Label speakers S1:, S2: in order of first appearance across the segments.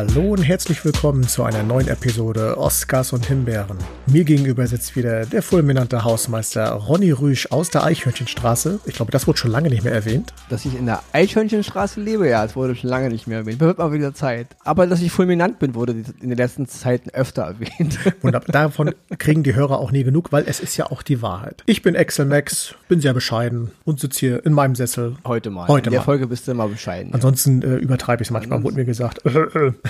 S1: Hallo und herzlich willkommen zu einer neuen Episode Oscars und Himbeeren. Mir gegenüber sitzt wieder der fulminante Hausmeister Ronny Rüsch aus der Eichhörnchenstraße. Ich glaube, das wurde schon lange nicht mehr erwähnt.
S2: Dass ich in der Eichhörnchenstraße lebe, ja, das wurde schon lange nicht mehr erwähnt. Wird mal wieder Zeit. Aber dass ich fulminant bin, wurde in den letzten Zeiten öfter erwähnt.
S1: Wunderbar. Davon kriegen die Hörer auch nie genug, weil es ist ja auch die Wahrheit. Ich bin Excel Max, bin sehr bescheiden und sitze hier in meinem Sessel.
S2: Heute mal.
S1: Heute
S2: in der
S1: mal.
S2: Folge bist du immer bescheiden.
S1: Ansonsten äh, übertreibe ich es manchmal, wurde mir gesagt.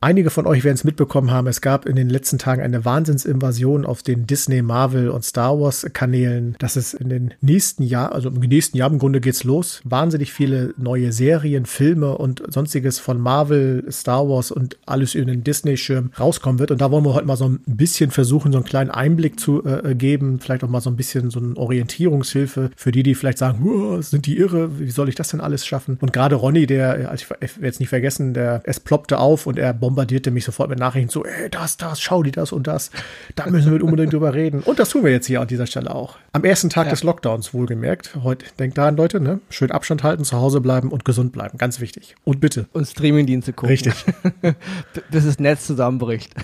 S1: Einige von euch werden es mitbekommen haben, es gab in den letzten Tagen eine Wahnsinnsinvasion auf den Disney, Marvel und Star Wars Kanälen, dass es in den nächsten Jahr, also im nächsten Jahr im Grunde geht's los, wahnsinnig viele neue Serien, Filme und sonstiges von Marvel, Star Wars und alles über den Disney-Schirm rauskommen wird. Und da wollen wir heute mal so ein bisschen versuchen, so einen kleinen Einblick zu äh, geben, vielleicht auch mal so ein bisschen so eine Orientierungshilfe für die, die vielleicht sagen, "Uah, sind die irre, wie soll ich das denn alles schaffen? Und gerade Ronny, der, also ich werde jetzt nicht vergessen, der, es ploppte auf und er bombardierte mich sofort mit Nachrichten so, ey, das, das, schau die das und das. Da müssen wir unbedingt drüber reden. Und das tun wir jetzt hier an dieser Stelle auch. Am ersten Tag
S2: Ja.
S1: des Lockdowns wohlgemerkt. Heute, denkt daran, Leute, ne? Schön Abstand halten, zu Hause bleiben und gesund bleiben. Ganz wichtig. Und bitte.
S2: und Streamingdienste gucken.
S1: Richtig.
S2: Bis das Netz zusammenbricht.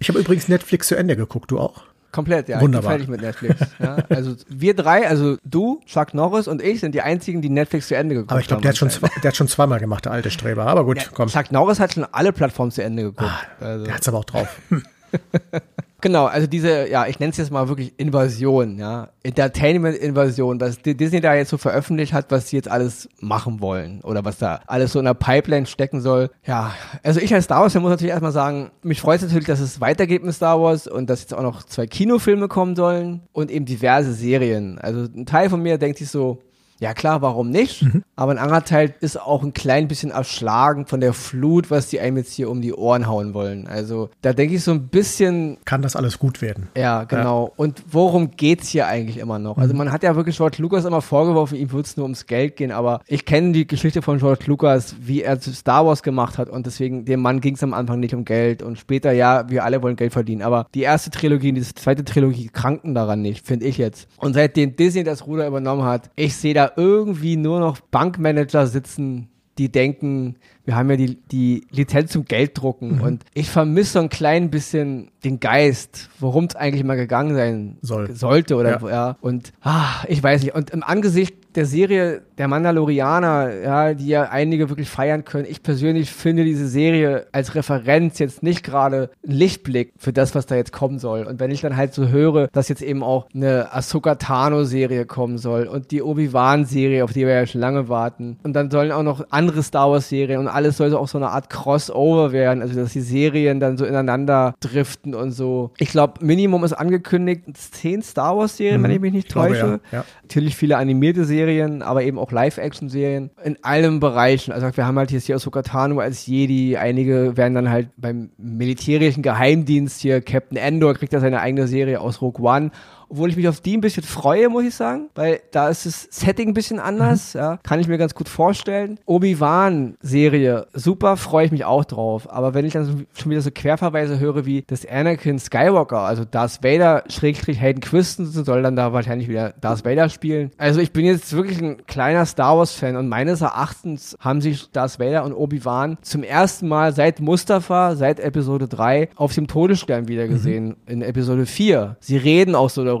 S1: Ich habe übrigens Netflix zu Ende geguckt, du auch?
S2: Komplett, ja.
S1: Wunderbar.
S2: Ich bin fertig mit Netflix. Ja, also wir drei, also du, Chuck Norris und ich sind die einzigen, die Netflix zu Ende geguckt haben.
S1: Aber ich glaube, der, hat schon zwei- der hat schon zweimal gemacht, der alte Streber. Aber gut, komm.
S2: Chuck Norris hat schon alle Plattformen zu Ende geguckt. also.
S1: Der hat's aber auch drauf.
S2: Genau, also diese, ja, ich nenne es jetzt mal wirklich Invasion, ja, Entertainment-Invasion, was Disney da jetzt so veröffentlicht hat, was sie jetzt alles machen wollen oder was da alles so in der Pipeline stecken soll. Ja, also ich als Star Wars, muss natürlich erstmal sagen, mich freut es natürlich, dass es weitergeht mit Star Wars und dass jetzt auch noch zwei Kinofilme kommen sollen und eben diverse Serien. Also ein Teil von mir denkt sich so, ja klar, warum nicht? Aber ein anderer Teil ist auch ein klein bisschen erschlagen von der Flut, was die einem jetzt hier um die Ohren hauen wollen. Also da denke ich so ein bisschen,
S1: Kann das alles gut werden?
S2: ja, genau. Und worum geht's hier eigentlich immer noch? Also man hat ja wirklich George Lucas immer vorgeworfen, ihm würde es nur ums Geld gehen, aber ich kenne die Geschichte von George Lucas, wie er zu Star Wars gemacht hat und deswegen, dem Mann ging es am Anfang nicht um Geld und später, ja, wir alle wollen Geld verdienen, aber die erste Trilogie und die zweite Trilogie kranken daran nicht, finde ich jetzt. Und seitdem Disney das Ruder übernommen hat, ich sehe da irgendwie nur noch Bankmanager sitzen, die denken, wir haben ja die, die Lizenz zum Gelddrucken und ich vermisse so ein klein bisschen den Geist, worum es eigentlich mal gegangen sein
S1: Soll.
S2: sollte oder
S1: Ja.
S2: ja. und ah, ich weiß nicht und im Angesicht der Serie der Mandalorianer, ja, die ja einige wirklich feiern können, ich persönlich finde diese Serie als Referenz jetzt nicht gerade ein Lichtblick für das, was da jetzt kommen soll und wenn ich dann halt so höre, dass jetzt eben auch eine Ahsoka Tano Serie kommen soll und die Obi-Wan Serie, auf die wir ja schon lange warten und dann sollen auch noch andere Star Wars Serien und alles soll so auch so eine Art Crossover werden, also dass die Serien dann so ineinander driften und so. Ich glaube, Minimum ist angekündigt, zehn Star Wars Serien, wenn ich mich nicht
S1: Ich glaube,
S2: täusche.
S1: ja. Ja.
S2: Natürlich viele animierte Serien, aber eben auch Live-Action-Serien in allen Bereichen. Also wir haben halt jetzt hier Ahsoka Tano als Jedi, einige werden dann halt beim militärischen Geheimdienst hier, Captain Endor kriegt da seine eigene Serie aus Rogue One. Obwohl ich mich auf die ein bisschen freue, muss ich sagen, weil da ist das Setting ein bisschen anders, ja, kann ich mir ganz gut vorstellen. Obi-Wan-Serie, super, freue ich mich auch drauf. Aber wenn ich dann so, schon wieder so Querverweise höre, wie das Anakin Skywalker, also Darth Vader, Schrägstrich Hayden Christensen, soll dann da wahrscheinlich wieder Darth Vader spielen. Also ich bin jetzt wirklich ein kleiner Star Wars-Fan und meines Erachtens haben sich Darth Vader und Obi-Wan zum ersten Mal seit Mustafa, seit Episode 3, auf dem Todesstern wieder gesehen, in Episode 4. Sie reden auch so darüber.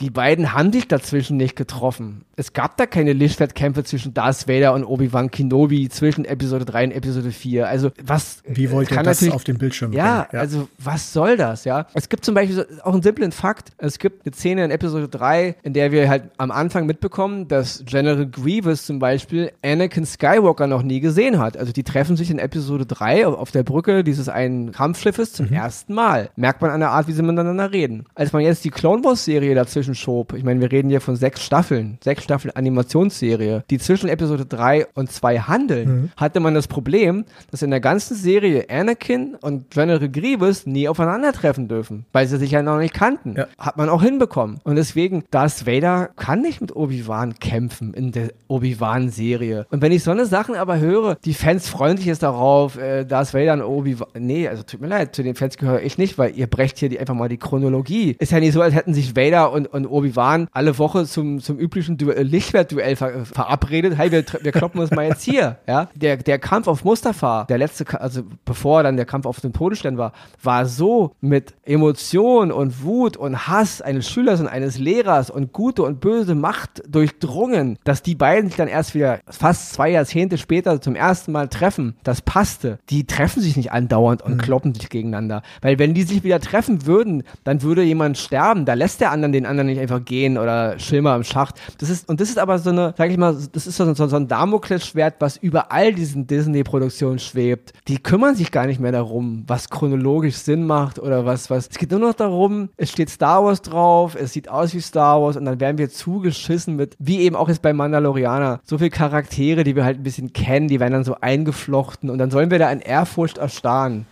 S2: Die beiden haben sich dazwischen nicht getroffen. Es gab da keine Lichtschwertkämpfe zwischen Darth Vader und Obi-Wan Kenobi zwischen Episode 3 und Episode 4. Also was
S1: Wie wollt ihr das auf den Bildschirm
S2: ja,
S1: bringen?
S2: also was soll das, ja? Es gibt zum Beispiel so, auch einen simplen Fakt. Es gibt eine Szene in Episode 3, in der wir halt am Anfang mitbekommen, dass General Grievous zum Beispiel Anakin Skywalker noch nie gesehen hat. Also die treffen sich in Episode 3 auf der Brücke dieses einen Kampfschiffes zum ersten Mal. Merkt man an der Art, wie sie miteinander reden. Als man jetzt die Clone Wars Serie dazwischen schob, ich meine, wir reden hier von sechs Staffeln, sechs Staffeln Animationsserie, die zwischen Episode 3 und 2 handeln, hatte man das Problem, dass in der ganzen Serie Anakin und General Grievous nie aufeinandertreffen dürfen, weil sie sich ja noch nicht kannten.
S1: Ja.
S2: Hat man auch hinbekommen. Und deswegen, Darth Vader kann nicht mit Obi-Wan kämpfen in der Obi-Wan-Serie. Und wenn ich so eine Sachen aber höre, die Fans freuen sich jetzt darauf, äh, Darth Vader und Obi-Wan. Nee, also tut mir leid, zu den Fans gehöre ich nicht, weil ihr brecht hier die, einfach mal die Chronologie. Ist ja nicht so, als hätten sich Vader und, und Obi-Wan alle Woche zum, zum üblichen du äh, Lichtschwertduell ver verabredet. Hey, wir, wir kloppen uns mal jetzt hier. Ja, der, der Kampf auf Mustafa, der letzte, also bevor dann der Kampf auf den Todesstern war, war so mit Emotion und Wut und Hass eines Schülers und eines Lehrers und gute und böse Macht durchdrungen, dass die beiden sich dann erst wieder fast zwei Jahrzehnte später zum ersten Mal treffen. Das passte. Die treffen sich nicht andauernd und mhm. kloppen sich gegeneinander. Weil wenn die sich wieder treffen würden, dann würde jemand sterben. Da lässt der anderen den anderen nicht einfach gehen oder Schimmer im Schacht. Das ist, und das ist aber so eine, sag ich mal, das ist so, so, so ein Damoklesschwert, was über all diesen Disney-Produktionen schwebt. Die kümmern sich gar nicht mehr darum, was chronologisch Sinn macht oder was, was. Es geht nur noch darum, es steht Star Wars drauf, es sieht aus wie Star Wars und dann werden wir zugeschissen mit, wie eben auch jetzt bei Mandalorianer, so viele Charaktere, die wir halt ein bisschen kennen, die werden dann so eingeflochten und dann sollen wir da in Ehrfurcht erstarren.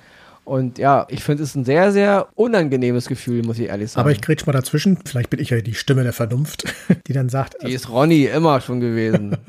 S2: Und ja, ich finde es ein sehr, sehr unangenehmes Gefühl, muss ich ehrlich sagen.
S1: Aber ich grätsch mal dazwischen. Vielleicht bin ich ja die Stimme der Vernunft, die dann sagt.
S2: Die ist Ronny immer schon gewesen.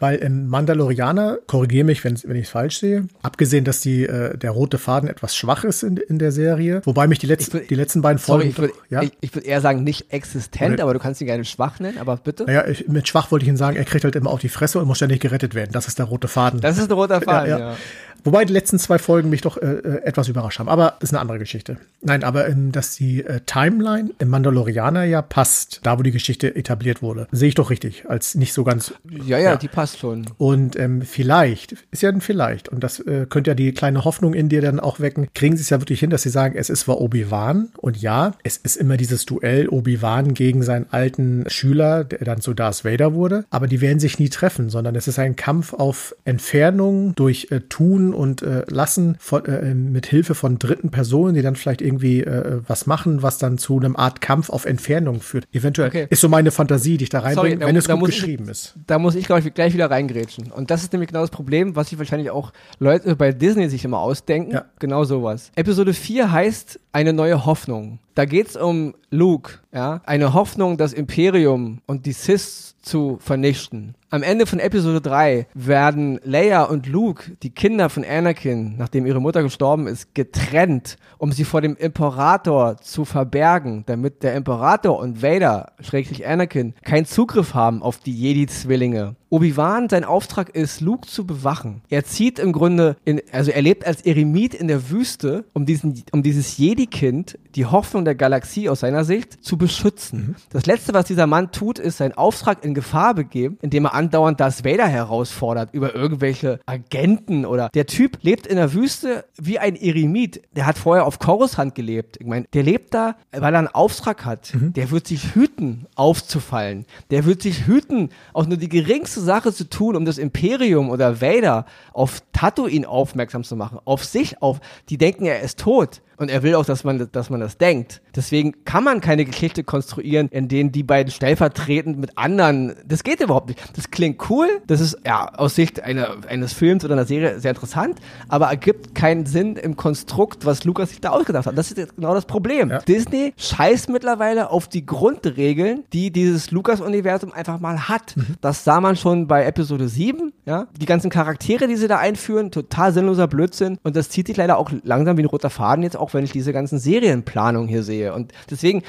S1: Weil im Mandalorianer, korrigiere mich, wenn, wenn ich es falsch sehe, abgesehen, dass die, äh, der rote Faden etwas schwach ist in, in der Serie, wobei mich die, letzten die letzten beiden Folgen.
S2: Sorry, ich würde ja? würd eher sagen, nicht existent, Oder, aber du kannst ihn gerne schwach nennen, aber bitte.
S1: Naja, ich, mit schwach wollte ich ihn sagen, er kriegt halt immer auf die Fresse und muss ständig gerettet werden. Das ist der rote Faden.
S2: Das ist der rote Faden, ja. ja.
S1: Wobei die letzten zwei Folgen mich doch äh, äh, etwas überrascht haben. Aber ist eine andere Geschichte. Nein, aber ähm, dass die äh, Timeline im Mandalorianer ja passt, da wo die Geschichte etabliert wurde, sehe ich doch richtig, als nicht so ganz.
S2: Ja, ja, ja. die passt schon.
S1: Und ähm, vielleicht, ist ja ein Vielleicht, und das äh, könnte ja die kleine Hoffnung in dir dann auch wecken, kriegen sie es ja wirklich hin, dass sie sagen, es ist zwar Obi-Wan und ja, es ist immer dieses Duell Obi-Wan gegen seinen alten Schüler, der dann zu Darth Vader wurde, aber die werden sich nie treffen, sondern es ist ein Kampf auf Entfernung durch äh, Tun und äh, lassen von, äh, mit Hilfe von dritten Personen, die dann vielleicht irgendwie äh, was machen, was dann zu einem Art Kampf auf Entfernung führt. Eventuell okay. ist so meine Fantasie, die ich da reinbringe, wenn es gut geschrieben
S2: ich,
S1: ist.
S2: Da muss ich, glaube ich, gleich wieder reingrätschen. Und das ist nämlich genau das Problem, was sich wahrscheinlich auch Leute bei Disney sich immer ausdenken. Ja. Genau sowas. Episode 4 heißt eine neue Hoffnung. Da geht es um Luke, ja, eine Hoffnung, das Imperium und die Sith zu vernichten. Am Ende von Episode 3 werden Leia und Luke, die Kinder von Anakin, nachdem ihre Mutter gestorben ist, getrennt, um sie vor dem Imperator zu verbergen, damit der Imperator und Vader, schrägstrich Anakin, keinen Zugriff haben auf die Jedi-Zwillinge. Obi-Wan, sein Auftrag ist, Luke zu bewachen. Er zieht im Grunde, in, also er lebt als Eremit in der Wüste, um, diesen, um dieses Jedi-Kind, die Hoffnung der Galaxie aus seiner Sicht, zu beschützen. Mhm. Das Letzte, was dieser Mann tut, ist seinen Auftrag in Gefahr begeben, indem er andauernd Darth Vader herausfordert über irgendwelche Agenten oder der Typ lebt in der Wüste wie ein Eremit. Der hat vorher auf Coruscant gelebt. Ich meine, der lebt da, weil er einen Auftrag hat. Mhm. Der wird sich hüten, aufzufallen. Der wird sich hüten, auch nur die geringste Sache zu tun, um das Imperium oder Vader auf Tatooine aufmerksam zu machen, auf sich, auf, die denken, er ist tot. Und er will auch, dass man, dass man das denkt. Deswegen kann man keine Geschichte konstruieren, in denen die beiden stellvertretend mit anderen, das geht überhaupt nicht. Das klingt cool, das ist ja aus Sicht einer, eines Films oder einer Serie sehr interessant, aber ergibt keinen Sinn im Konstrukt, was Lukas sich da ausgedacht hat. Das ist genau das Problem. Ja. Disney scheißt mittlerweile auf die Grundregeln, die dieses Lukas-Universum einfach mal hat. Mhm. Das sah man schon bei Episode 7, ja. Die ganzen Charaktere, die sie da einführen, total sinnloser Blödsinn und das zieht sich leider auch langsam wie ein roter Faden jetzt auch wenn ich diese ganzen Serienplanungen hier sehe. Und deswegen,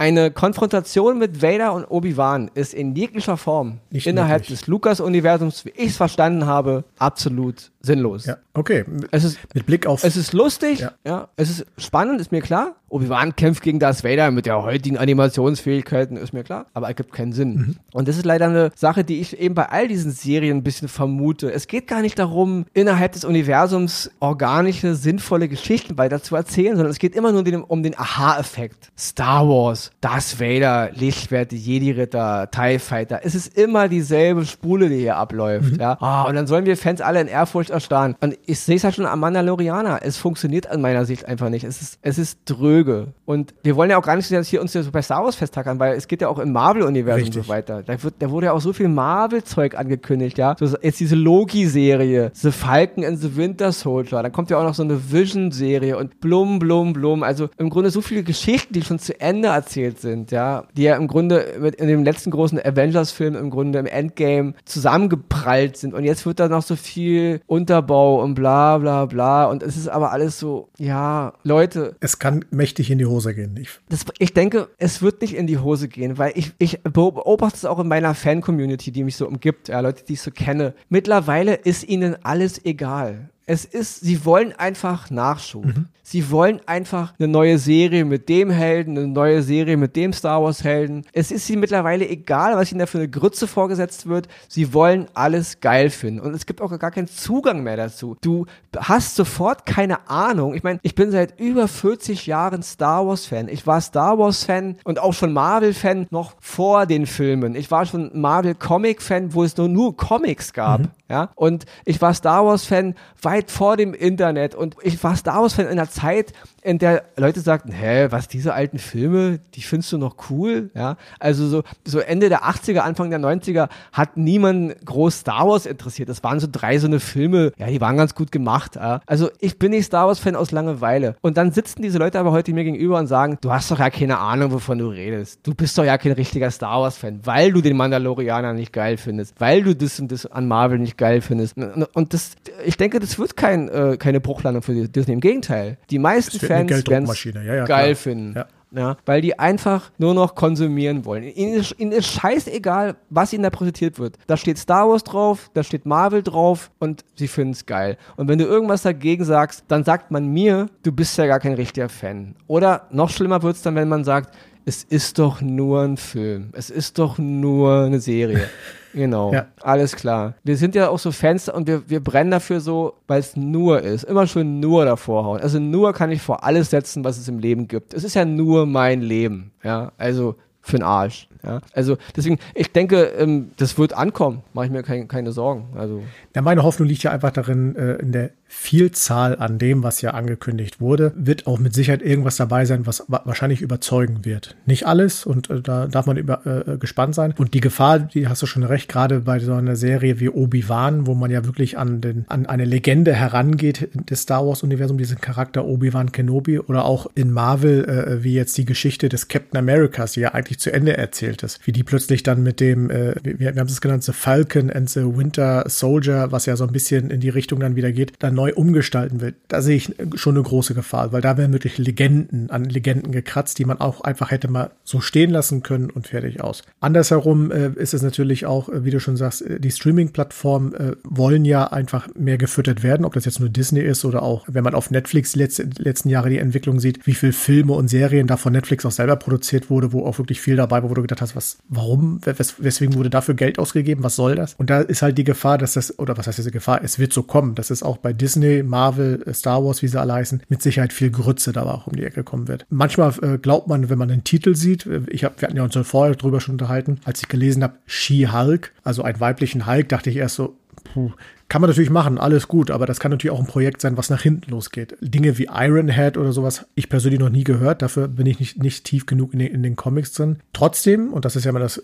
S2: eine Konfrontation mit Vader und Obi-Wan ist in jeglicher Form Nicht innerhalb möglich. des Lucas-Universums, wie ich es verstanden habe, absolut sinnlos.
S1: Ja, okay.
S2: Es ist, mit Blick auf. Es ist lustig, ja. ja. Es ist spannend, ist mir klar. Obi-Wan kämpft gegen Darth Vader mit der heutigen Animationsfähigkeiten, ist mir klar. Aber er gibt keinen Sinn. Mhm. Und das ist leider eine Sache, die ich eben bei all diesen Serien ein bisschen vermute. Es geht gar nicht darum, innerhalb des Universums organische, sinnvolle Geschichten weiter zu erzählen, sondern es geht immer nur um den Aha-Effekt. Star Wars, Darth Vader, Lichtwerte, Jedi-Ritter, TIE Fighter. Es ist immer dieselbe Spule, die hier abläuft. Mhm. Ja? Oh, und dann sollen wir Fans alle in Ehrfurcht Furcht erstarren. Und ich sehe es halt schon am Mandalorianer. Es funktioniert an meiner Sicht einfach nicht. Es ist, es ist dröge. Und wir wollen ja auch gar nicht hier uns hier so bei Star Wars festtackern, weil es geht ja auch im Marvel-Universum so weiter. Da, wird, da wurde ja auch so viel Marvel-Zeug angekündigt, ja. So, jetzt diese Loki-Serie, The Falcon and the Winter Soldier. Dann kommt ja auch noch so eine Vision-Serie und blum, blum, blum. Also im Grunde so viele Geschichten, die schon zu Ende erzählt sind, ja. Die ja im Grunde mit in dem letzten großen Avengers-Film im Grunde im Endgame zusammengeprallt sind. Und jetzt wird da noch so viel Unterbau und bla bla bla. Und es ist aber alles so, ja, Leute.
S1: Es kann mächtig in die Hose gehen.
S2: Ich, das, ich denke, es wird nicht in die Hose gehen, weil ich, ich beobachte es auch in meiner Fan-Community, die mich so umgibt, ja, Leute, die ich so kenne. Mittlerweile ist ihnen alles egal. Es ist, sie wollen einfach Nachschub. Mhm. Sie wollen einfach eine neue Serie mit dem Helden, eine neue Serie mit dem Star Wars Helden. Es ist ihnen mittlerweile egal, was ihnen da für eine Grütze vorgesetzt wird. Sie wollen alles geil finden. Und es gibt auch gar keinen Zugang mehr dazu. Du hast sofort keine Ahnung. Ich meine, ich bin seit über 40 Jahren Star Wars Fan. Ich war Star Wars Fan und auch schon Marvel Fan noch vor den Filmen. Ich war schon Marvel Comic Fan, wo es nur, nur Comics gab. Mhm. Ja, und ich war Star Wars Fan weit vor dem Internet und ich war Star Wars Fan in einer Zeit, in der Leute sagten, hä, was, diese alten Filme, die findest du noch cool? Ja, also so, so Ende der 80er, Anfang der 90er hat niemand groß Star Wars interessiert. Das waren so drei so eine Filme, ja, die waren ganz gut gemacht. Ja. Also ich bin nicht Star Wars-Fan aus Langeweile. Und dann sitzen diese Leute aber heute mir gegenüber und sagen, du hast doch ja keine Ahnung, wovon du redest. Du bist doch ja kein richtiger Star Wars-Fan, weil du den Mandalorianer nicht geil findest, weil du das und das an Marvel nicht geil findest. Und das, ich denke, das wird kein, äh, keine Bruchlandung für Disney. Im Gegenteil. Die meisten Fans es ja, ja, geil klar. finden. Ja. Ja, weil die einfach nur noch konsumieren wollen. Ihnen ist, ihnen ist scheißegal, was ihnen da präsentiert wird. Da steht Star Wars drauf, da steht Marvel drauf und sie finden es geil. Und wenn du irgendwas dagegen sagst, dann sagt man mir, du bist ja gar kein richtiger Fan. Oder noch schlimmer wird es dann, wenn man sagt, es ist doch nur ein Film. Es ist doch nur eine Serie. Genau, ja. alles klar. Wir sind ja auch so Fans und wir, wir brennen dafür so, weil es nur ist. Immer schön nur davor hauen. Also nur kann ich vor alles setzen, was es im Leben gibt. Es ist ja nur mein Leben. Ja, also für den Arsch. Ja, also deswegen, ich denke, ähm, das wird ankommen. Mache ich mir kein, keine Sorgen. Also
S1: ja, meine Hoffnung liegt ja einfach darin, äh, in der Vielzahl an dem, was ja angekündigt wurde, wird auch mit Sicherheit irgendwas dabei sein, was wahrscheinlich überzeugen wird. Nicht alles und äh, da darf man über, äh, gespannt sein. Und die Gefahr, die hast du schon recht, gerade bei so einer Serie wie Obi-Wan, wo man ja wirklich an, den, an eine Legende herangeht des Star Wars-Universum, diesen Charakter Obi-Wan Kenobi oder auch in Marvel, äh, wie jetzt die Geschichte des Captain Americas, die ja eigentlich zu Ende erzählt ist, wie die plötzlich dann mit dem, äh, wir, wir haben es genannt, The Falcon and the Winter Soldier, was ja so ein bisschen in die Richtung dann wieder geht, dann neu umgestalten will, da sehe ich schon eine große Gefahr, weil da werden wirklich Legenden an Legenden gekratzt, die man auch einfach hätte mal so stehen lassen können und fertig aus. Andersherum äh, ist es natürlich auch, äh, wie du schon sagst, äh, die Streaming-Plattformen äh, wollen ja einfach mehr gefüttert werden, ob das jetzt nur Disney ist oder auch, wenn man auf Netflix die letzte, letzten Jahre die Entwicklung sieht, wie viele Filme und Serien da von Netflix auch selber produziert wurde, wo auch wirklich viel dabei war, wo du gedacht hast, was, warum, wes weswegen wurde dafür Geld ausgegeben, was soll das? Und da ist halt die Gefahr, dass das, oder was heißt diese Gefahr, es wird so kommen, dass es auch bei Disney Marvel, äh, Star Wars, wie sie alle heißen, mit Sicherheit viel Grütze da auch um die Ecke kommen wird. Manchmal äh, glaubt man, wenn man den Titel sieht, äh, ich hab, wir hatten ja uns vorher drüber schon unterhalten, als ich gelesen habe, She-Hulk, also einen weiblichen Hulk, dachte ich erst so, puh, kann man natürlich machen, alles gut, aber das kann natürlich auch ein Projekt sein, was nach hinten losgeht. Dinge wie Ironhead oder sowas, ich persönlich noch nie gehört, dafür bin ich nicht, nicht tief genug in den, in den Comics drin. Trotzdem, und das ist ja mal das,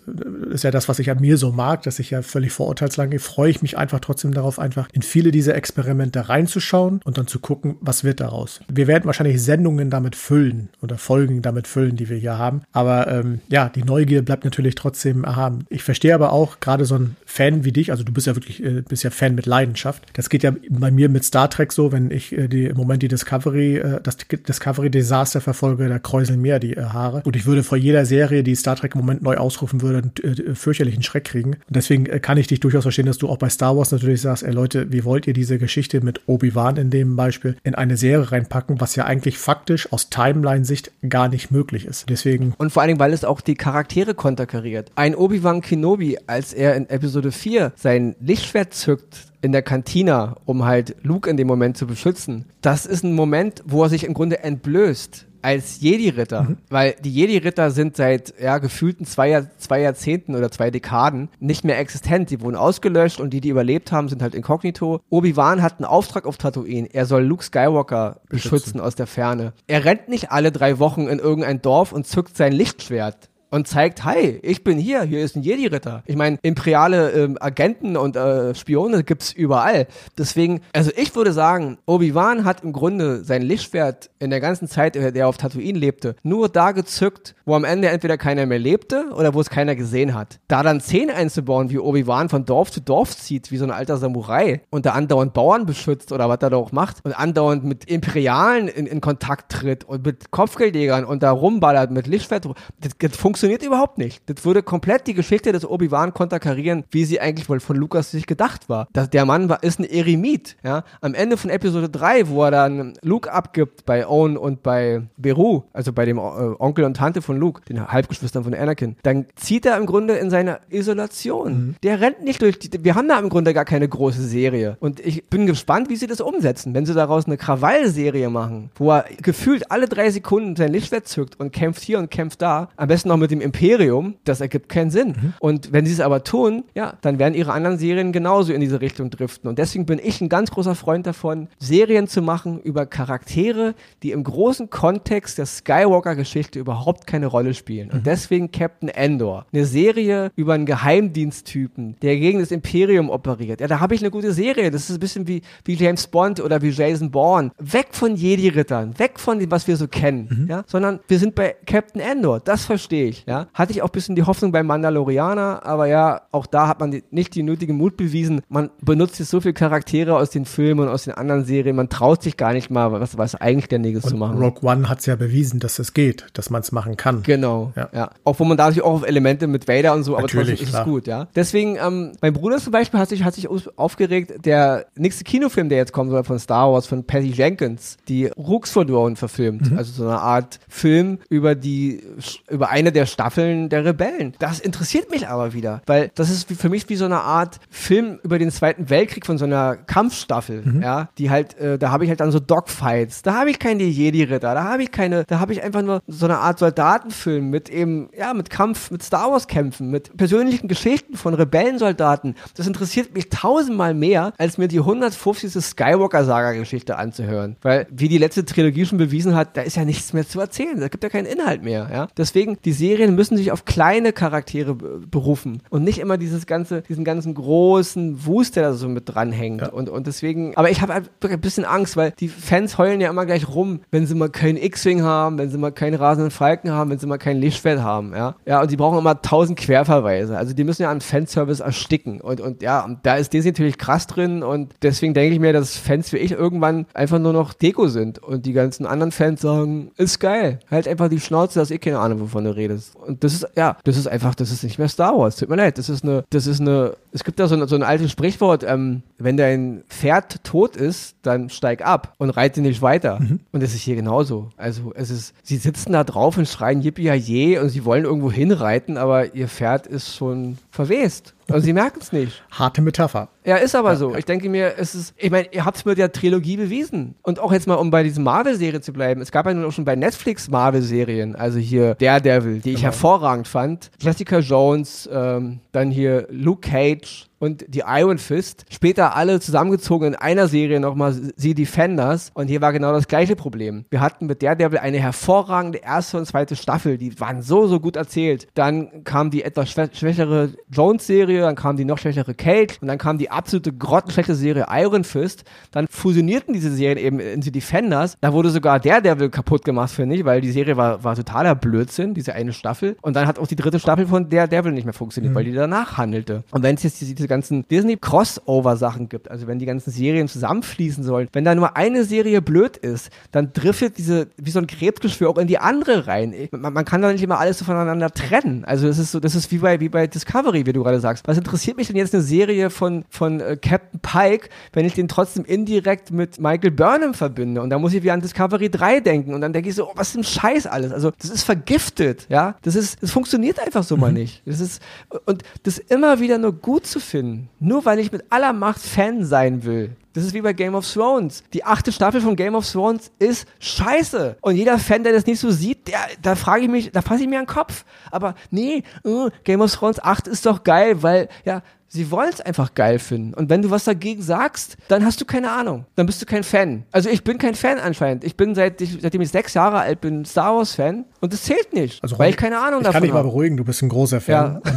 S1: ist ja das, was ich an mir so mag, dass ich ja völlig vorurteilslang gehe, freue ich mich einfach trotzdem darauf, einfach in viele dieser Experimente reinzuschauen und dann zu gucken, was wird daraus. Wir werden wahrscheinlich Sendungen damit füllen oder Folgen damit füllen, die wir hier haben. Aber ähm, ja, die Neugier bleibt natürlich trotzdem erhaben. Ich verstehe aber auch gerade so ein Fan wie dich, also du bist ja wirklich, äh, bist ja Fan mit Leid Leidenschaft. Das geht ja bei mir mit Star Trek so, wenn ich äh, die, im Moment die Discovery, äh, das Discovery-Desaster verfolge, da kräuseln mir die äh, Haare. Und ich würde vor jeder Serie, die Star Trek im Moment neu ausrufen würde, einen fürchterlichen Schreck kriegen. Und deswegen kann ich dich durchaus verstehen, dass du auch bei Star Wars natürlich sagst, ey Leute, wie wollt ihr diese Geschichte mit Obi-Wan in dem Beispiel in eine Serie reinpacken, was ja eigentlich faktisch aus Timeline-Sicht gar nicht möglich ist. Deswegen.
S2: Und vor allen Dingen, weil es auch die Charaktere konterkariert. Ein Obi-Wan Kenobi, als er in Episode 4 sein Lichtschwert zückt, in der Kantina, um halt Luke in dem Moment zu beschützen. Das ist ein Moment, wo er sich im Grunde entblößt als Jedi-Ritter, mhm. weil die Jedi-Ritter sind seit ja, gefühlten zwei, Jahr, zwei Jahrzehnten oder zwei Dekaden nicht mehr existent. Die wurden ausgelöscht und die, die überlebt haben, sind halt inkognito. Obi-Wan hat einen Auftrag auf Tatooine. Er soll Luke Skywalker beschützen, beschützen aus der Ferne. Er rennt nicht alle drei Wochen in irgendein Dorf und zückt sein Lichtschwert und zeigt, hi, ich bin hier, hier ist ein Jedi-Ritter. Ich meine, imperiale ähm, Agenten und äh, Spione gibt's überall. Deswegen, also ich würde sagen, Obi-Wan hat im Grunde sein Lichtschwert in der ganzen Zeit, in der er auf Tatooine lebte, nur da gezückt, wo am Ende entweder keiner mehr lebte oder wo es keiner gesehen hat. Da dann Szenen einzubauen, wie Obi-Wan von Dorf zu Dorf zieht, wie so ein alter Samurai und da andauernd Bauern beschützt oder was er da auch macht und andauernd mit Imperialen in, in Kontakt tritt und mit Kopfgeldjägern und da rumballert mit Lichtschwert, das, das funktioniert überhaupt nicht. Das würde komplett die Geschichte des Obi-Wan konterkarieren, wie sie eigentlich wohl von Lukas sich gedacht war. Das, der Mann war, ist ein Eremit, ja. Am Ende von Episode 3, wo er dann Luke abgibt bei Owen und bei Beru, also bei dem äh, Onkel und Tante von Luke, den Halbgeschwistern von Anakin, dann zieht er im Grunde in seine Isolation. Mhm. Der rennt nicht durch die, wir haben da im Grunde gar keine große Serie. Und ich bin gespannt, wie sie das umsetzen. Wenn sie daraus eine Krawall-Serie machen, wo er gefühlt alle drei Sekunden sein Lichtschwert zückt und kämpft hier und kämpft da, am besten noch mit dem Imperium, das ergibt keinen Sinn. Mhm. Und wenn sie es aber tun, ja, dann werden ihre anderen Serien genauso in diese Richtung driften. Und deswegen bin ich ein ganz großer Freund davon, Serien zu machen über Charaktere, die im großen Kontext der Skywalker-Geschichte überhaupt keine Rolle spielen. Und mhm. deswegen Captain Endor. Eine Serie über einen Geheimdiensttypen, der gegen das Imperium operiert. Ja, da habe ich eine gute Serie. Das ist ein bisschen wie, wie James Bond oder wie Jason Bourne. Weg von Jedi-Rittern, weg von dem, was wir so kennen, mhm. ja, sondern wir sind bei Captain Endor. Das verstehe ich, ja. Hatte ich auch ein bisschen die Hoffnung beim Mandalorianer, aber ja, auch da hat man die, nicht die nötige Mut bewiesen. Man benutzt jetzt so viele Charaktere aus den Filmen und aus den anderen Serien, man traut sich gar nicht mal, was, was eigentlich der Nägel zu machen.
S1: Rogue One hat es ja bewiesen, dass es geht, dass man es machen kann.
S2: Genau, ja. ja. Auch wo man dadurch auch auf Elemente mit Vader und so, aber
S1: Natürlich,
S2: trotzdem ist es gut, ja. Deswegen, ähm, mein Bruder zum Beispiel hat sich, hat sich aufgeregt, der nächste Kinofilm, der jetzt kommen soll von Star Wars, von Patty Jenkins, die Rooks for Drone verfilmt. Mhm. Also so eine Art Film über die, über eine der Staffeln der Rebellen. Das interessiert mich aber wieder, weil das ist für mich wie so eine Art Film über den Zweiten Weltkrieg von so einer Kampfstaffel, mhm. ja, die halt, äh, da habe ich halt dann so Dogfights, da habe ich keine Jedi-Ritter, da habe ich keine, da habe ich einfach nur so eine Art Soldatenfilm mit eben, ja, mit Kampf, mit Star Wars Kämpfen, mit persönlichen Geschichten von Rebellensoldaten. Das interessiert mich tausendmal mehr, als mir die 150. Skywalker-Saga-Geschichte anzuhören, weil wie die letzte Trilogie schon bewiesen hat, da ist ja nichts mehr zu erzählen, da gibt ja keinen Inhalt mehr, ja. Deswegen, die Serien müssen sich auf kleine Charaktere berufen und nicht immer dieses ganze, diesen ganzen großen Wust, der da so mit dranhängt. Ja. Und, und deswegen, aber ich habe ein bisschen Angst, weil die Fans heulen ja immer gleich rum, wenn sie mal keinen X-Wing haben, wenn sie mal keinen rasenden Falken haben, wenn sie mal kein Lichtschwert haben, ja. Ja, und die brauchen immer tausend Querverweise. Also die müssen ja an Fanservice ersticken. Und, und ja, da ist Disney natürlich krass drin und deswegen denke ich mir, dass Fans wie ich irgendwann einfach nur noch Deko sind und die ganzen anderen Fans sagen, ist geil. Halt einfach die Schnauze, dass ich keine Ahnung, wovon du redest. Und das ist, ja, das ist einfach, das ist nicht mehr Star Wars. Tut mir leid. Das ist eine, das ist eine, es gibt da so ein, so ein altes Sprichwort, ähm, wenn dein Pferd tot ist, dann steig ab und reite nicht weiter. Mhm. Und das ist hier genauso. Also es ist, sie sitzen da drauf und schreien Yippie je und sie wollen irgendwo hinreiten, aber ihr Pferd ist schon verwest. Und sie merken es nicht.
S1: Harte Metapher.
S2: Ja, ist aber ja, so. Ja. Ich denke mir, es ist, ich meine, ihr habt es mit der Trilogie bewiesen. Und auch jetzt mal, um bei diesen Marvel-Serie zu bleiben. Es gab ja nun auch schon bei Netflix Marvel-Serien, also hier Daredevil, die ich genau. hervorragend fand. Jessica Jones, ähm, dann hier Luke Cage, und die Iron Fist. Später alle zusammengezogen in einer Serie nochmal sie Defenders. Und hier war genau das gleiche Problem. Wir hatten mit Daredevil eine hervorragende erste und zweite Staffel. Die waren so, so gut erzählt. Dann kam die etwas schwächere Jones-Serie, dann kam die noch schwächere Cage und dann kam die absolute grottenschlechte Serie Iron Fist. Dann fusionierten diese Serien eben in die Defenders. Da wurde sogar Daredevil kaputt gemacht, finde ich, weil die Serie war, war totaler Blödsinn, diese eine Staffel. Und dann hat auch die dritte Staffel von Daredevil nicht mehr funktioniert, mhm. weil die danach handelte. Und wenn es jetzt diese diese ganzen Disney-Crossover-Sachen gibt, also wenn die ganzen Serien zusammenfließen sollen, wenn da nur eine Serie blöd ist, dann driftet diese, wie so ein Krebsgeschwür auch in die andere rein. Man, man kann da nicht immer alles so voneinander trennen. Also das ist so, das ist wie bei, wie bei Discovery, wie du gerade sagst. Was interessiert mich denn jetzt eine Serie von, von äh, Captain Pike, wenn ich den trotzdem indirekt mit Michael Burnham verbinde? Und da muss ich wieder an Discovery 3 denken und dann denke ich so, oh, was ist denn Scheiß alles? Also das ist vergiftet, ja? Das ist, das funktioniert einfach so mal mhm. nicht. Das ist, und das immer wieder nur gut zu finden, finden. Nur weil ich mit aller Macht Fan sein will. Das ist wie bei Game of Thrones. Die achte Staffel von Game of Thrones ist scheiße. Und jeder Fan, der das nicht so sieht, der, da frage ich mich, da fasse ich mir an den Kopf. Aber nee, uh, Game of Thrones 8 ist doch geil, weil, ja, Sie wollen es einfach geil finden. Und wenn du was dagegen sagst, dann hast du keine Ahnung. Dann bist du kein Fan. Also ich bin kein Fan anscheinend. Ich bin seit ich, seitdem ich sechs Jahre alt bin Star Wars Fan und das zählt nicht,
S1: Also,
S2: weil ich keine Ahnung
S1: ich
S2: davon
S1: kann dich mal
S2: habe.
S1: beruhigen, du bist ein großer Fan.
S2: Ja.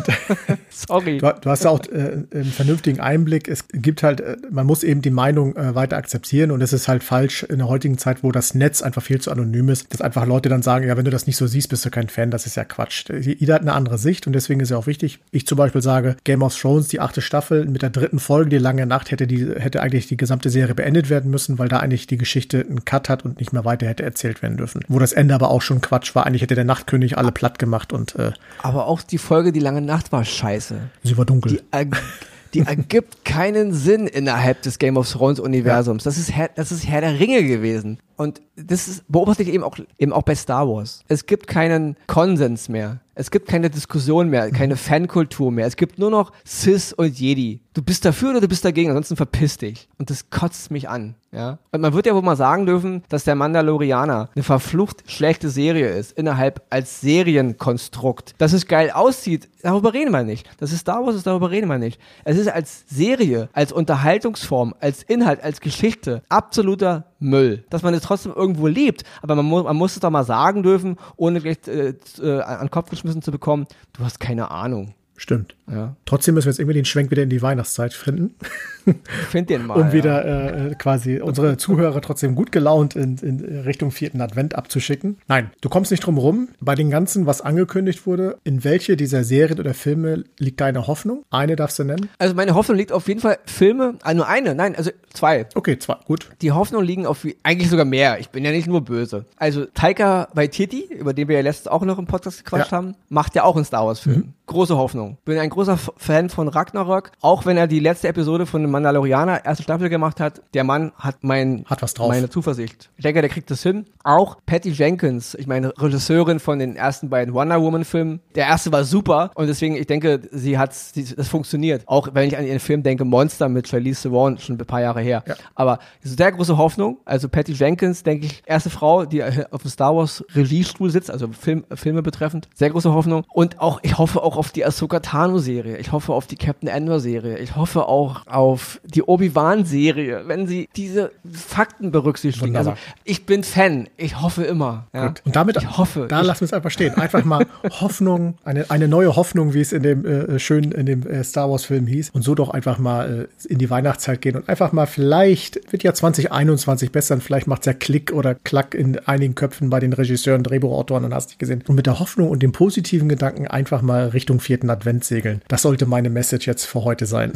S2: Sorry.
S1: du, du hast ja auch äh, einen vernünftigen Einblick. Es gibt halt, äh, man muss eben die Meinung äh, weiter akzeptieren und es ist halt falsch in der heutigen Zeit, wo das Netz einfach viel zu anonym ist, dass einfach Leute dann sagen, ja, wenn du das nicht so siehst, bist du kein Fan. Das ist ja Quatsch. Jeder hat eine andere Sicht und deswegen ist ja auch wichtig. Ich zum Beispiel sage, Game of Thrones, die achte Staffel mit der dritten Folge, die lange Nacht, hätte die, hätte eigentlich die gesamte Serie beendet werden müssen, weil da eigentlich die Geschichte einen Cut hat und nicht mehr weiter hätte erzählt werden dürfen. Wo das Ende aber auch schon Quatsch war. Eigentlich hätte der Nachtkönig alle platt gemacht und äh,
S2: Aber auch die Folge Die lange Nacht war scheiße.
S1: sie war dunkel.
S2: Die, erg- die ergibt keinen Sinn innerhalb des Game of Thrones Universums. Das ist Herr, das ist Herr der Ringe gewesen. Und das ist, beobachte ich eben auch, eben auch bei Star Wars. Es gibt keinen Konsens mehr. Es gibt keine Diskussion mehr, keine Fankultur mehr. Es gibt nur noch Sis und Jedi. Du bist dafür oder du bist dagegen, ansonsten verpiss dich. Und das kotzt mich an. Ja? Und man wird ja wohl mal sagen dürfen, dass der Mandalorianer eine verflucht schlechte Serie ist, innerhalb als Serienkonstrukt. Dass es geil aussieht, darüber reden wir nicht. Das ist Star Wars, ist, darüber reden wir nicht. Es ist als Serie, als Unterhaltungsform, als Inhalt, als Geschichte absoluter Müll. Dass man es trotzdem irgendwo liebt, aber man, mu man muss es doch mal sagen dürfen, ohne gleich äh, äh, an den Kopf geschmissen zu bekommen, du hast keine Ahnung.
S1: Stimmt.
S2: Ja.
S1: Trotzdem müssen wir jetzt irgendwie den Schwenk wieder in die Weihnachtszeit finden,
S2: Find den mal.
S1: um
S2: ja.
S1: wieder äh, quasi unsere Zuhörer trotzdem gut gelaunt in, in Richtung vierten Advent abzuschicken. Nein, du kommst nicht drum rum. Bei den ganzen, was angekündigt wurde, in welche dieser Serien oder Filme liegt deine Hoffnung? Eine darfst du nennen?
S2: Also meine Hoffnung liegt auf jeden Fall Filme, ah, nur eine, nein, also zwei.
S1: Okay, zwei, gut.
S2: Die Hoffnung liegen auf wie- eigentlich sogar mehr. Ich bin ja nicht nur böse. Also Taika Waititi, über den wir ja letztens auch noch im Podcast gequatscht
S1: Ja.
S2: haben, macht ja auch einen Star Wars Film. Große Hoffnung. Bin ein großer Fan von Ragnarok, auch wenn er die letzte Episode von Mandalorianer erste Staffel gemacht hat. Der Mann hat mein
S1: Hat was drauf.
S2: meine Zuversicht. Ich denke, der kriegt das hin. Auch Patty Jenkins, ich meine Regisseurin von den ersten beiden Wonder Woman Filmen. Der erste war super und deswegen ich denke, sie hat das funktioniert. Auch wenn ich an ihren Film denke, Monster mit Charlize Theron, schon ein paar Jahre her.
S1: Ja.
S2: Aber sehr große Hoffnung. Also Patty Jenkins, denke ich, erste Frau, die auf dem Star Wars Regiestuhl sitzt, also Film, Filme betreffend. Sehr große Hoffnung. Und auch, ich hoffe auch auf die Ahsoka Tano Serie. Ich hoffe auf die Captain Endor Serie. Ich hoffe auch auf die Obi-Wan Serie, wenn sie diese Fakten berücksichtigen.
S1: Wunderbar.
S2: Also ich bin Fan. Ich hoffe immer. Ja.
S1: Gut. Und damit,
S2: ich hoffe.
S1: da
S2: ich,
S1: lassen wir es einfach stehen. Einfach mal Hoffnung, eine, eine neue Hoffnung, wie es in dem äh, schön in dem äh, Star Wars Film hieß. Und so doch einfach mal äh, in die Weihnachtszeit gehen und einfach mal vielleicht wird ja 2021 besser und vielleicht macht es ja Klick oder Klack in einigen Köpfen bei den Regisseuren, Drehbuchautoren und hast dich gesehen. Und mit der Hoffnung und dem positiven Gedanken einfach mal Richtung vierten Advent segeln. Das sollte meine Message jetzt für heute sein.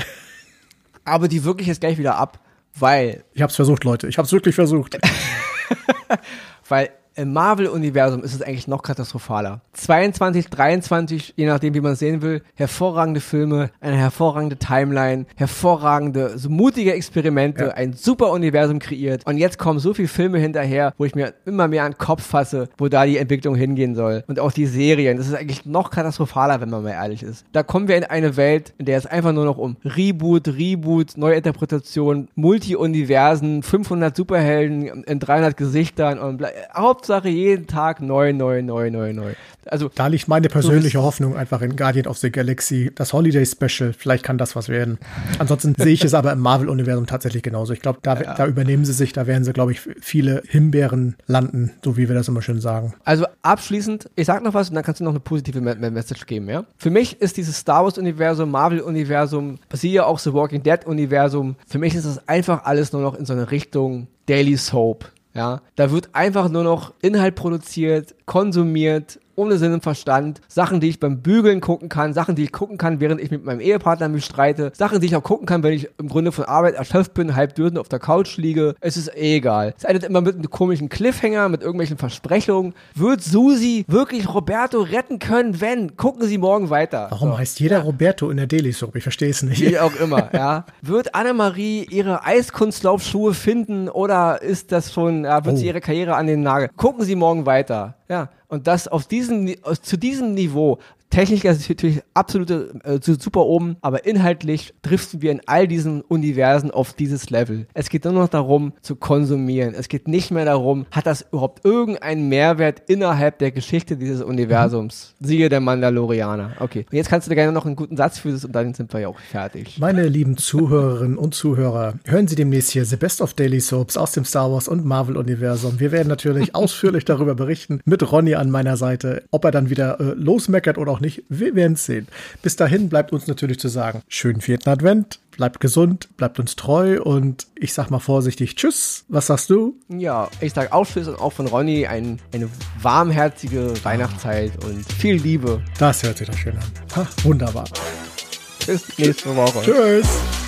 S2: aber die wirklich jetzt gleich wieder ab, weil
S1: Ich habe es versucht, Leute. Ich habe es wirklich versucht.
S2: Weil im Marvel-Universum ist es eigentlich noch katastrophaler. 22, 23, je nachdem, wie man es sehen will, hervorragende Filme, eine hervorragende Timeline, hervorragende, so mutige Experimente,
S1: Ja.
S2: ein super Universum kreiert. Und jetzt kommen so viele Filme hinterher, wo ich mir immer mehr an den Kopf fasse, wo da die Entwicklung hingehen soll. Und auch die Serien. Das ist eigentlich noch katastrophaler, wenn man mal ehrlich ist. Da kommen wir in eine Welt, in der es einfach nur noch um Reboot, Reboot, Neuinterpretation, Multi-Universen, 500 Superhelden in 300 Gesichtern und bla- Hauptsache jeden Tag neu, neu, neu, neu, neu. Also
S1: Da liegt meine persönliche Hoffnung einfach in Guardian of the Galaxy, das Holiday Special. Vielleicht kann das was werden. Ansonsten sehe ich es aber im Marvel-Universum tatsächlich genauso. Ich glaube, da, da übernehmen sie sich, da werden sie, glaube ich, viele Himbeeren landen, so wie wir das immer schön sagen.
S2: Also abschließend, ich sag noch was und dann kannst du noch eine positive Me Me- Message geben, ja? Für mich ist dieses Star Wars Universum, Marvel Universum, siehe auch The Walking Dead Universum, für mich ist das einfach alles nur noch in so eine Richtung Daily Soap, ja? Da wird einfach nur noch Inhalt produziert, konsumiert, ohne Sinn und Verstand, Sachen, die ich beim Bügeln gucken kann, Sachen, die ich gucken kann, während ich mit meinem Ehepartner mich streite, Sachen, die ich auch gucken kann, wenn ich im Grunde von Arbeit erschöpft bin, halb dürden auf der Couch liege. Es ist eh egal. Es endet immer mit einem komischen Cliffhanger, mit irgendwelchen Versprechungen. Wird Susi wirklich Roberto retten können, wenn? Gucken Sie morgen weiter.
S1: Warum
S2: So.
S1: heißt jeder Roberto in der Daily Soap? Ich verstehe es nicht.
S2: Wie auch immer, ja. Wird Annemarie ihre Eiskunstlaufschuhe finden oder ist das schon, ja, wird sie
S1: Oh.
S2: ihre Karriere an den Nagel? Gucken Sie morgen weiter. Ja. Und das auf diesem, zu diesem Niveau Technisch ist es natürlich absolute äh, super oben, aber inhaltlich driften wir in all diesen Universen auf dieses Level. Es geht nur noch darum, zu konsumieren. Es geht nicht mehr darum, hat das überhaupt irgendeinen Mehrwert innerhalb der Geschichte dieses Universums? Mhm. Siehe der Mandalorianer. Okay. Und jetzt kannst du dir gerne noch einen guten Satz für das und dann sind wir ja auch fertig.
S1: Meine lieben Zuhörerinnen und Zuhörer, hören Sie demnächst hier The Best of Daily Soaps aus dem Star Wars und Marvel Universum. Wir werden natürlich ausführlich darüber berichten mit Ronny an meiner Seite, ob er dann wieder äh, losmeckert oder auch nicht. Wir werden es sehen. Bis dahin bleibt uns natürlich zu sagen, schönen vierten Advent, bleibt gesund, bleibt uns treu und ich sag mal vorsichtig Tschüss. Was sagst du?
S2: Ja, ich sag auch Tschüss und auch von Ronny ein, eine warmherzige Weihnachtszeit und viel Liebe.
S1: Das hört sich doch schön an. Ha, wunderbar.
S2: Bis nächste Woche.
S1: Tschüss.